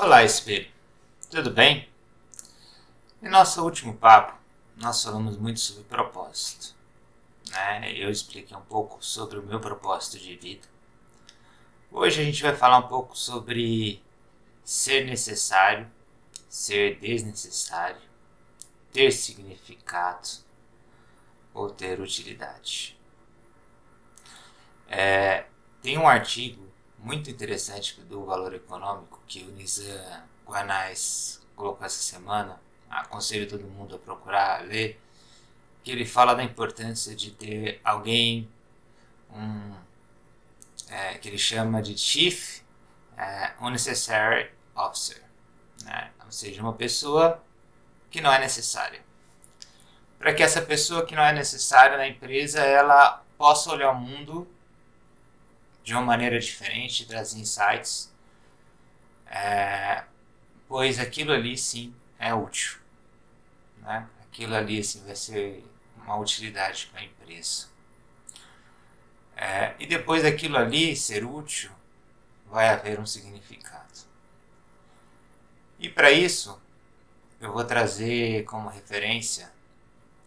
Olá, espelho. Tudo bem? Em nosso último papo, nós falamos muito sobre propósito. Né? Eu expliquei um pouco sobre o meu propósito de vida. Hoje a gente vai falar um pouco sobre ser necessário, ser desnecessário, ter significado ou ter utilidade. É, tem um artigo muito interessante do Valor Econômico que o Nizam Guanais colocou essa semana. Aconselho todo mundo a procurar ler. Que ele fala da importância de ter alguém, um, é, que ele chama de Chief é, Unnecessary Officer. Né? Ou seja, uma pessoa que não é necessária. Para que essa pessoa que não é necessária na empresa ela possa olhar o mundo de uma maneira diferente, trazer insights, é, pois aquilo ali sim é útil. Né? Aquilo ali assim, vai ser uma utilidade para a empresa. É, e depois daquilo ali ser útil, vai haver um significado. E para isso, eu vou trazer como referência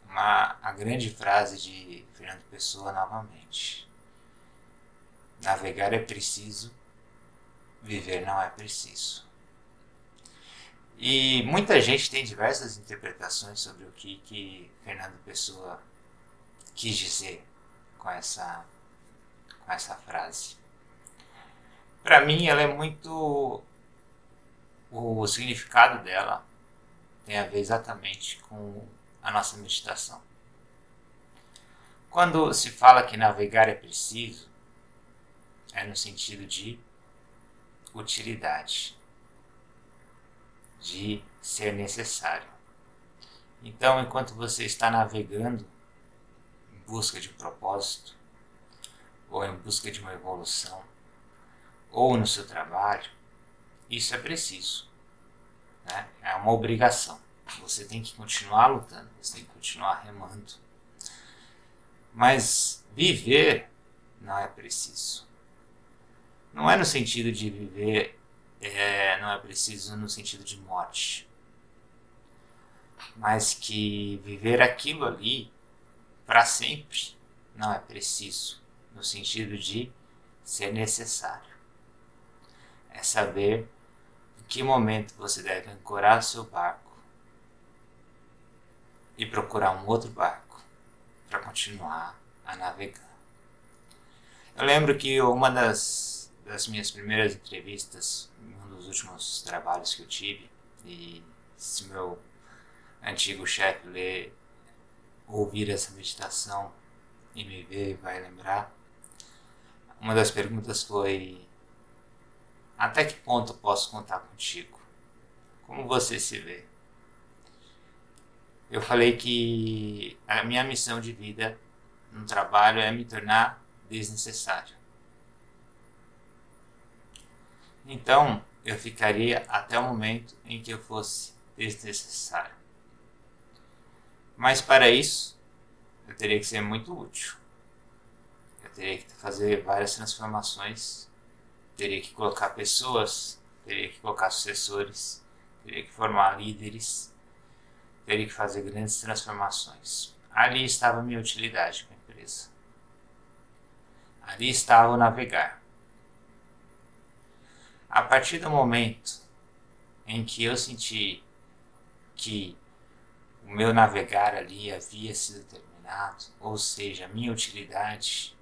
uma, a grande frase de Fernando Pessoa novamente. Navegar é preciso, viver não é preciso. E muita gente tem diversas interpretações sobre o que, que Fernando Pessoa quis dizer com essa, com essa frase. Para mim, ela é muito. O significado dela tem a ver exatamente com a nossa meditação. Quando se fala que navegar é preciso, é no sentido de utilidade, de ser necessário. Então, enquanto você está navegando em busca de um propósito, ou em busca de uma evolução, ou no seu trabalho, isso é preciso. Né? É uma obrigação. Você tem que continuar lutando, você tem que continuar remando. Mas viver não é preciso. Não é no sentido de viver, é, não é preciso no sentido de morte. Mas que viver aquilo ali para sempre não é preciso, no sentido de ser necessário. É saber em que momento você deve ancorar seu barco e procurar um outro barco para continuar a navegar. Eu lembro que uma das das minhas primeiras entrevistas, um dos últimos trabalhos que eu tive, e se meu antigo chefe ler, ouvir essa meditação e me ver, vai lembrar. Uma das perguntas foi: Até que ponto posso contar contigo? Como você se vê? Eu falei que a minha missão de vida no trabalho é me tornar desnecessário. Então, eu ficaria até o momento em que eu fosse desnecessário. Mas para isso, eu teria que ser muito útil. Eu teria que fazer várias transformações, teria que colocar pessoas, teria que colocar sucessores, teria que formar líderes, teria que fazer grandes transformações. Ali estava a minha utilidade com a empresa. Ali estava o navegar. A partir do momento em que eu senti que o meu navegar ali havia sido terminado, ou seja, a minha utilidade,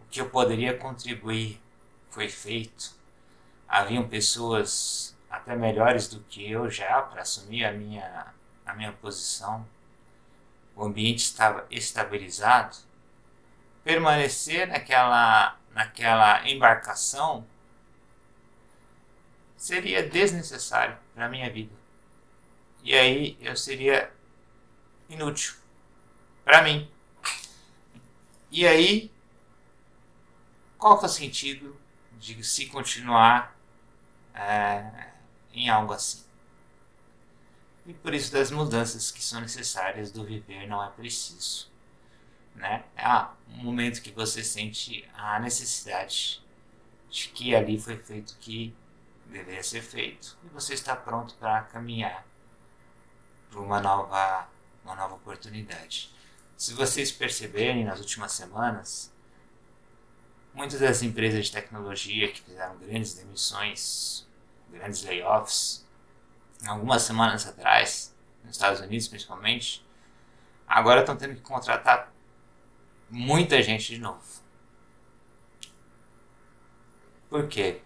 o que eu poderia contribuir foi feito. Haviam pessoas até melhores do que eu já para assumir a minha, a minha posição. O ambiente estava estabilizado. Permanecer naquela, naquela embarcação seria desnecessário para a minha vida. E aí eu seria inútil para mim. E aí, qual que é o sentido de se continuar é, em algo assim? E por isso das mudanças que são necessárias do viver não é preciso. Né? É um momento que você sente a necessidade de que ali foi feito que deveria ser feito e você está pronto para caminhar para uma nova, uma nova oportunidade. Se vocês perceberem nas últimas semanas, muitas das empresas de tecnologia que fizeram grandes demissões, grandes layoffs, algumas semanas atrás, nos Estados Unidos principalmente, agora estão tendo que contratar muita gente de novo. Por quê?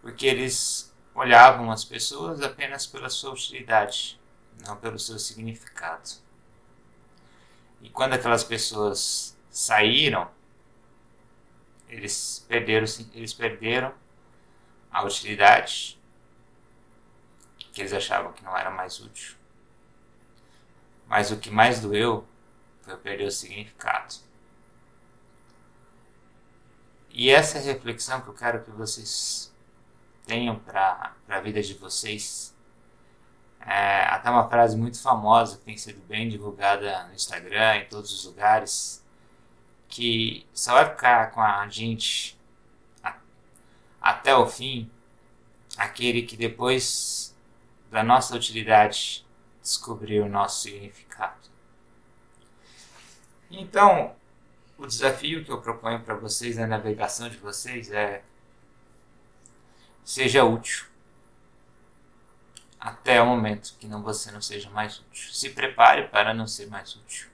Porque eles olhavam as pessoas apenas pela sua utilidade, não pelo seu significado. E quando aquelas pessoas saíram, eles perderam, eles perderam a utilidade que eles achavam que não era mais útil. Mas o que mais doeu foi perder o significado. E essa é a reflexão que eu quero que vocês tenham para a vida de vocês. É, até uma frase muito famosa que tem sido bem divulgada no Instagram, em todos os lugares, que só vai ficar com a gente a, até o fim aquele que depois da nossa utilidade descobriu o nosso significado. Então, o desafio que eu proponho para vocês na navegação de vocês é seja útil até o momento que não você não seja mais útil. Se prepare para não ser mais útil.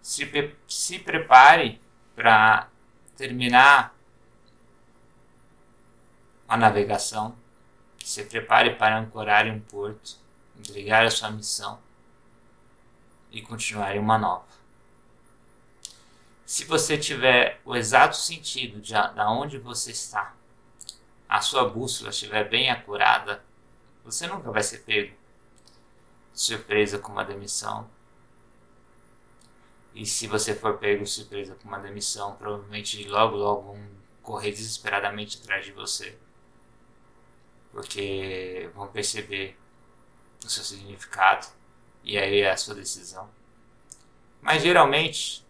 Se, se prepare para terminar a navegação. Se prepare para ancorar em um porto, entregar a sua missão e continuar em uma nova. Se você tiver o exato sentido de, de onde você está, a sua bússola estiver bem acurada, você nunca vai ser pego surpresa com uma demissão. E se você for pego surpresa com uma demissão, provavelmente logo logo vão correr desesperadamente atrás de você. Porque vão perceber o seu significado e aí é a sua decisão. Mas geralmente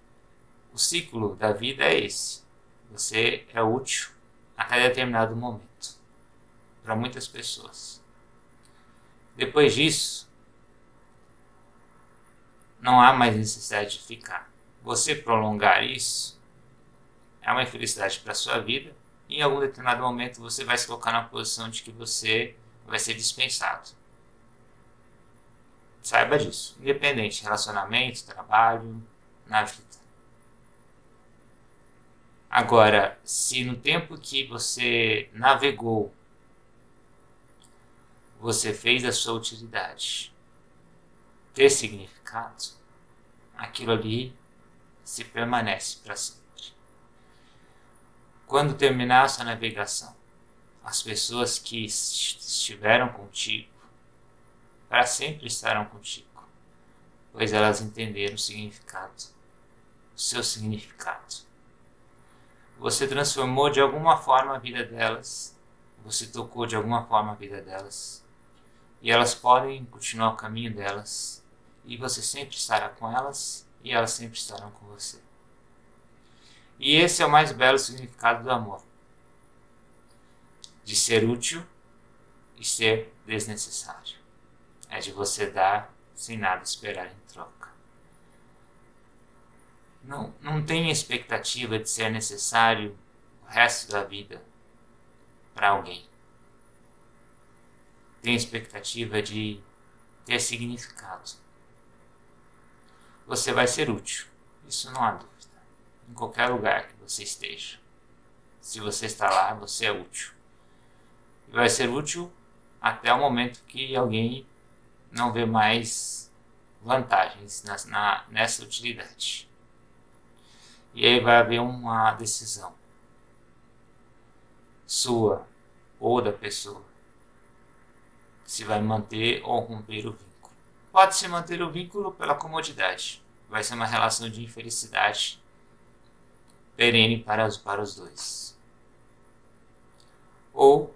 o ciclo da vida é esse. Você é útil a cada determinado momento para muitas pessoas. Depois disso, não há mais necessidade de ficar. Você prolongar isso é uma infelicidade para a sua vida e em algum determinado momento você vai se colocar na posição de que você vai ser dispensado. Saiba disso, independente de relacionamento, trabalho, na vida. Agora, se no tempo que você navegou, você fez a sua utilidade ter significado, aquilo ali se permanece para sempre. Quando terminar a sua navegação, as pessoas que estiveram contigo, para sempre estarão contigo, pois elas entenderam o significado, o seu significado. Você transformou de alguma forma a vida delas, você tocou de alguma forma a vida delas, e elas podem continuar o caminho delas, e você sempre estará com elas, e elas sempre estarão com você. E esse é o mais belo significado do amor: de ser útil e ser desnecessário. É de você dar sem nada esperar em troca não, não tem expectativa de ser necessário o resto da vida para alguém. Tem expectativa de ter significado. Você vai ser útil, isso não há dúvida. Em qualquer lugar que você esteja. Se você está lá, você é útil. E vai ser útil até o momento que alguém não vê mais vantagens na, na, nessa utilidade. E aí vai haver uma decisão sua ou da pessoa se vai manter ou romper o vínculo. Pode-se manter o vínculo pela comodidade. Vai ser uma relação de infelicidade perene para os, para os dois. Ou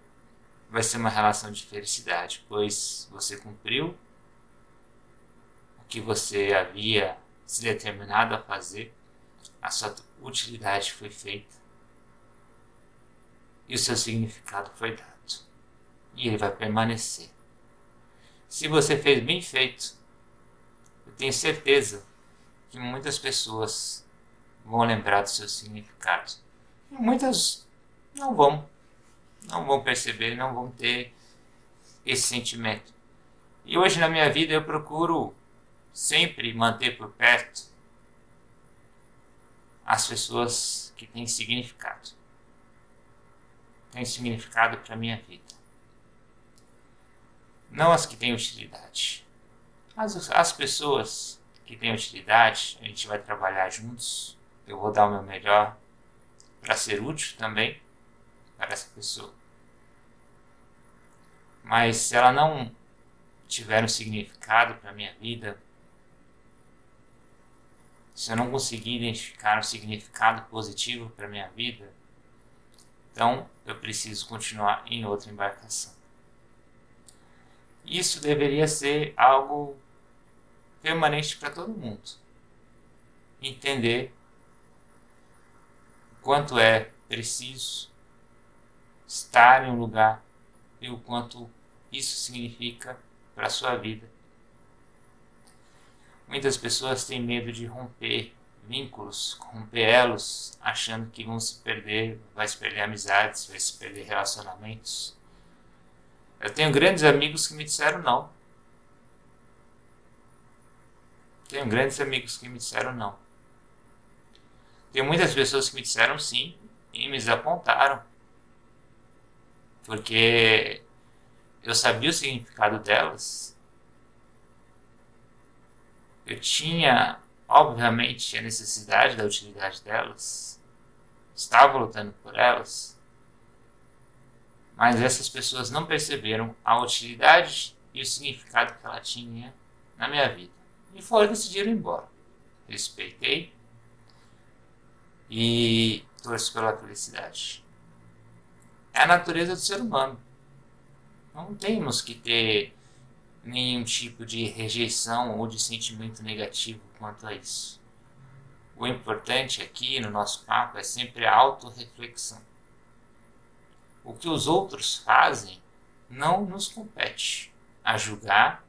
vai ser uma relação de felicidade, pois você cumpriu o que você havia se determinado a fazer a sua utilidade foi feita. e o seu significado foi dado. E ele vai permanecer. Se você fez bem feito, eu tenho certeza que muitas pessoas vão lembrar do seu significado. E muitas não vão. Não vão perceber, não vão ter esse sentimento. E hoje na minha vida eu procuro sempre manter por perto as pessoas que têm significado. Têm significado para minha vida. Não as que têm utilidade. As, as pessoas que têm utilidade, a gente vai trabalhar juntos. Eu vou dar o meu melhor para ser útil também para essa pessoa. Mas se ela não tiver um significado para minha vida, se eu não conseguir identificar um significado positivo para minha vida, então eu preciso continuar em outra embarcação. Isso deveria ser algo permanente para todo mundo. Entender quanto é preciso estar em um lugar e o quanto isso significa para a sua vida. Muitas pessoas têm medo de romper vínculos, romper elos, achando que vão se perder, vai se perder amizades, vai se perder relacionamentos. Eu tenho grandes amigos que me disseram não. Tenho grandes amigos que me disseram não. Tem muitas pessoas que me disseram sim e me desapontaram. Porque eu sabia o significado delas. Eu tinha, obviamente, a necessidade da utilidade delas. Estava lutando por elas. Mas essas pessoas não perceberam a utilidade e o significado que ela tinha na minha vida. E foram decidiram ir embora. Respeitei e torço pela felicidade. É a natureza do ser humano. Não temos que ter nenhum tipo de rejeição ou de sentimento negativo quanto a isso. O importante aqui no nosso papo é sempre a autorreflexão. O que os outros fazem não nos compete a julgar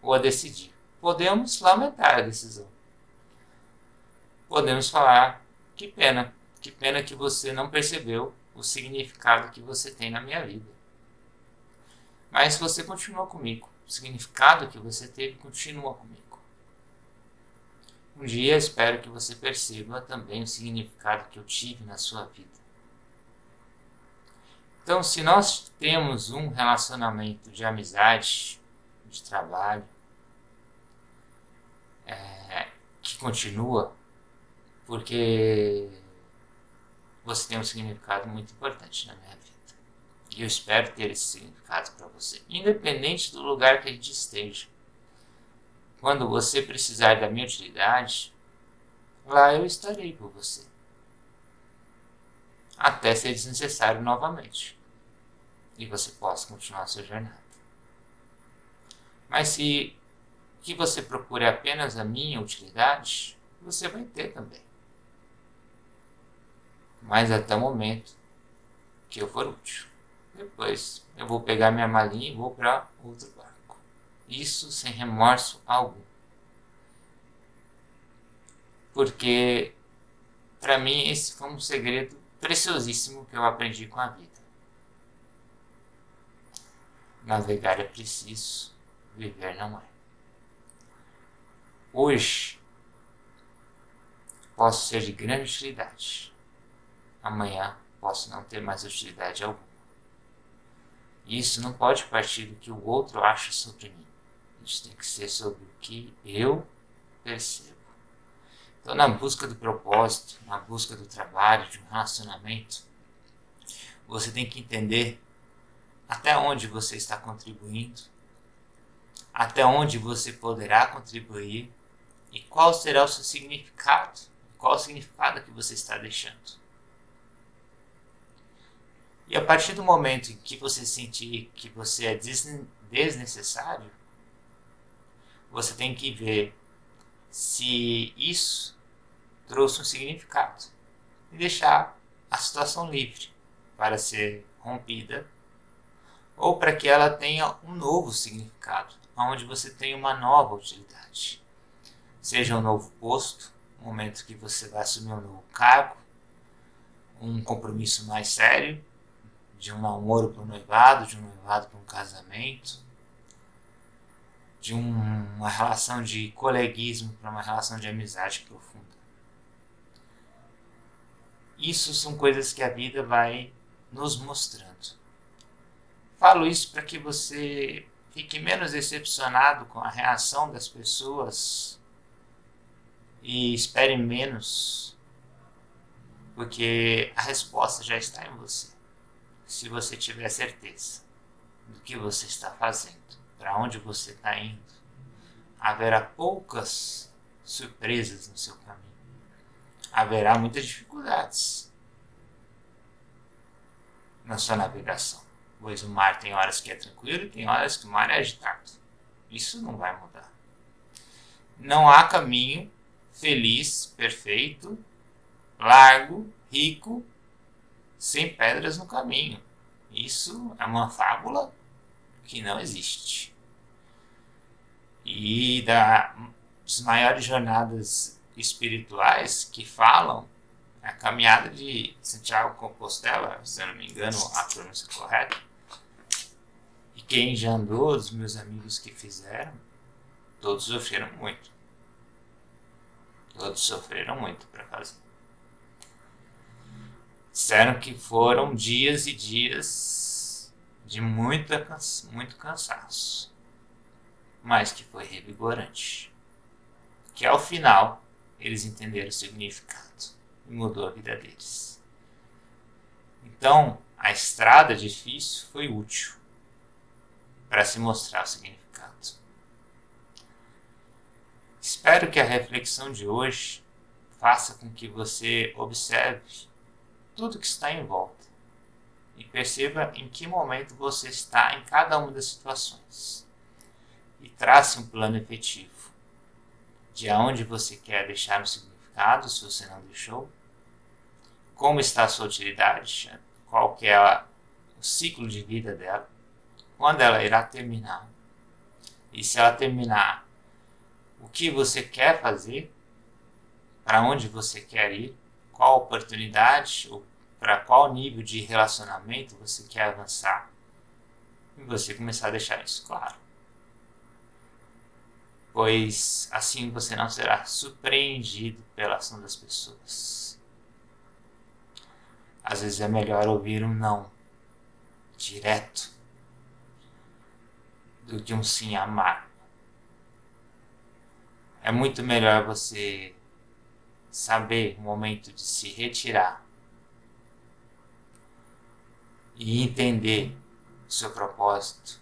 ou a decidir. Podemos lamentar a decisão. Podemos falar: que pena, que pena que você não percebeu o significado que você tem na minha vida. Mas você continua comigo. O significado que você teve continua comigo. Um dia espero que você perceba também o significado que eu tive na sua vida. Então, se nós temos um relacionamento de amizade, de trabalho, é, que continua, porque você tem um significado muito importante na minha vida. E eu espero ter esse significado para você, independente do lugar que a gente esteja. Quando você precisar da minha utilidade, lá eu estarei por você. Até ser desnecessário novamente. E você possa continuar a sua jornada. Mas se que você procure apenas a minha utilidade, você vai ter também. Mas até o momento que eu for útil. Depois eu vou pegar minha malinha e vou para outro barco. Isso sem remorso algum. Porque para mim esse foi um segredo preciosíssimo que eu aprendi com a vida. Navegar é preciso, viver não é. Hoje posso ser de grande utilidade. Amanhã posso não ter mais utilidade alguma. Isso não pode partir do que o outro acha sobre mim. Isso tem que ser sobre o que eu percebo. Então, na busca do propósito, na busca do trabalho, de um relacionamento, você tem que entender até onde você está contribuindo, até onde você poderá contribuir e qual será o seu significado, qual o significado que você está deixando. E a partir do momento em que você sentir que você é desnecessário, você tem que ver se isso trouxe um significado e deixar a situação livre para ser rompida, ou para que ela tenha um novo significado, onde você tem uma nova utilidade. Seja um novo posto, um momento que você vai assumir um novo cargo, um compromisso mais sério, de um namoro para um noivado, de um noivado para um casamento, de um, uma relação de coleguismo para uma relação de amizade profunda. Isso são coisas que a vida vai nos mostrando. Falo isso para que você fique menos decepcionado com a reação das pessoas e espere menos, porque a resposta já está em você. Se você tiver certeza do que você está fazendo, para onde você está indo, haverá poucas surpresas no seu caminho. Haverá muitas dificuldades na sua navegação pois o mar tem horas que é tranquilo e tem horas que o mar é agitado. Isso não vai mudar. Não há caminho feliz, perfeito, largo, rico, sem pedras no caminho. Isso é uma fábula que não existe. E das maiores jornadas espirituais que falam a caminhada de Santiago Compostela, se eu não me engano a pronúncia correta, quem já andou, os meus amigos que fizeram, todos sofreram muito. Todos sofreram muito para fazer. Disseram que foram dias e dias de muita, muito cansaço, mas que foi revigorante. Que ao final eles entenderam o significado e mudou a vida deles. Então, a estrada difícil foi útil para se mostrar o significado. Espero que a reflexão de hoje faça com que você observe tudo que está em volta. E perceba em que momento você está em cada uma das situações. E trace um plano efetivo de aonde você quer deixar o significado, se você não deixou, como está a sua utilidade, qual que é o ciclo de vida dela? Quando ela irá terminar. E se ela terminar, o que você quer fazer, para onde você quer ir, qual oportunidade ou para qual nível de relacionamento você quer avançar. E você começar a deixar isso claro. Pois assim você não será surpreendido pela ação das pessoas. Às vezes é melhor ouvir um não direto do que um sim amargo. É muito melhor você saber o momento de se retirar e entender o seu propósito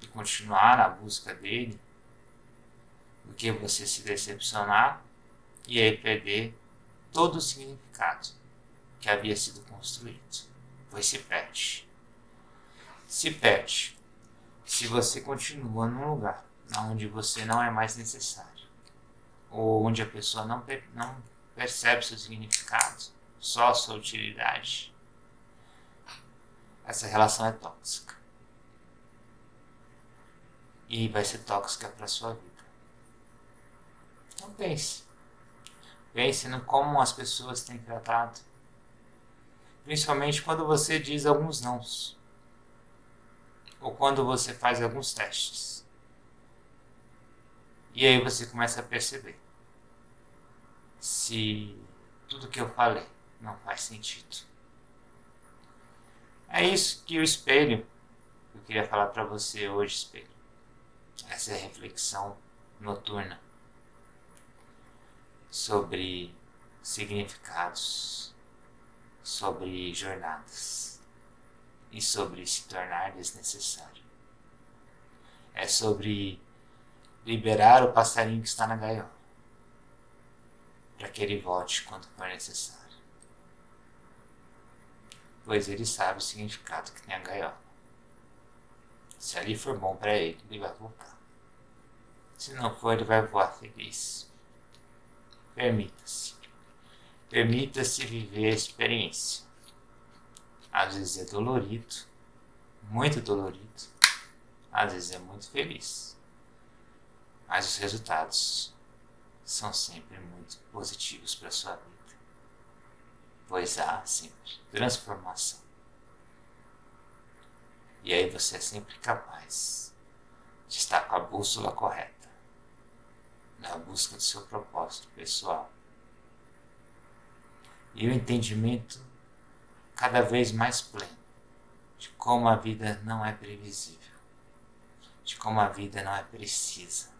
e continuar na busca dele do que você se decepcionar e aí perder todo o significado que havia sido construído. Pois se perde. Se perde se você continua num lugar onde você não é mais necessário, ou onde a pessoa não, não percebe seu significado, só sua utilidade, essa relação é tóxica. E vai ser tóxica para sua vida. Então pense. Pense no como as pessoas têm tratado. Principalmente quando você diz alguns nãos ou quando você faz alguns testes. E aí você começa a perceber se tudo que eu falei não faz sentido. É isso que o espelho, eu queria falar para você hoje, espelho. Essa é reflexão noturna sobre significados, sobre jornadas e sobre se tornar desnecessário. É sobre liberar o passarinho que está na gaiola, para que ele volte quando for necessário. Pois ele sabe o significado que tem a gaiola. Se ali for bom para ele, ele vai voltar. Se não for, ele vai voar feliz. Permita-se. Permita-se viver a experiência Às vezes é dolorido, muito dolorido, às vezes é muito feliz. Mas os resultados são sempre muito positivos para sua vida. Pois há sempre transformação. E aí você é sempre capaz de estar com a bússola correta na busca do seu propósito pessoal. E o entendimento cada vez mais pleno de como a vida não é previsível, de como a vida não é precisa,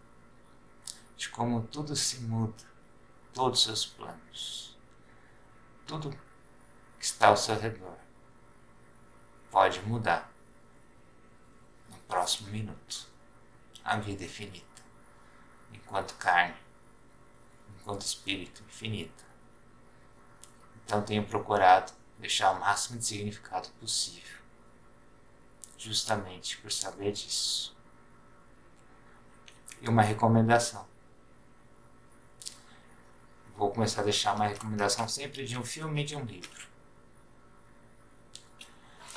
de como tudo se muda, todos os seus planos, tudo que está ao seu redor pode mudar no próximo minuto. A vida é finita, enquanto carne, enquanto espírito infinita. Então tenho procurado deixar o máximo de significado possível, justamente por saber disso. E uma recomendação. Vou começar a deixar uma recomendação sempre de um filme e de um livro.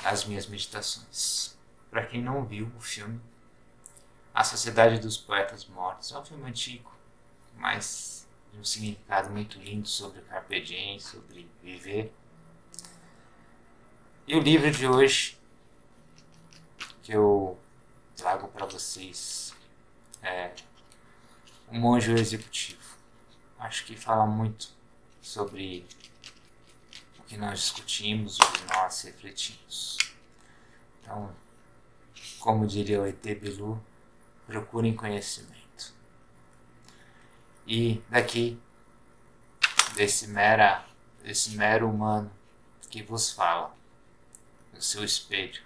As minhas meditações. Para quem não viu o filme, A Sociedade dos Poetas Mortos é um filme antigo, mas de um significado muito lindo sobre carpe diem, sobre viver. E o livro de hoje que eu trago para vocês é O Monge Executivo. Acho que fala muito sobre o que nós discutimos, o que nós refletimos. Então, como diria o ET Bilu, procurem conhecimento. E daqui, desse, mera, desse mero humano que vos fala, no seu espelho,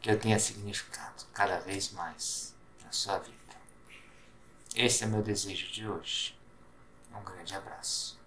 que eu tenha significado cada vez mais na sua vida. Esse é meu desejo de hoje. Um grande abraço.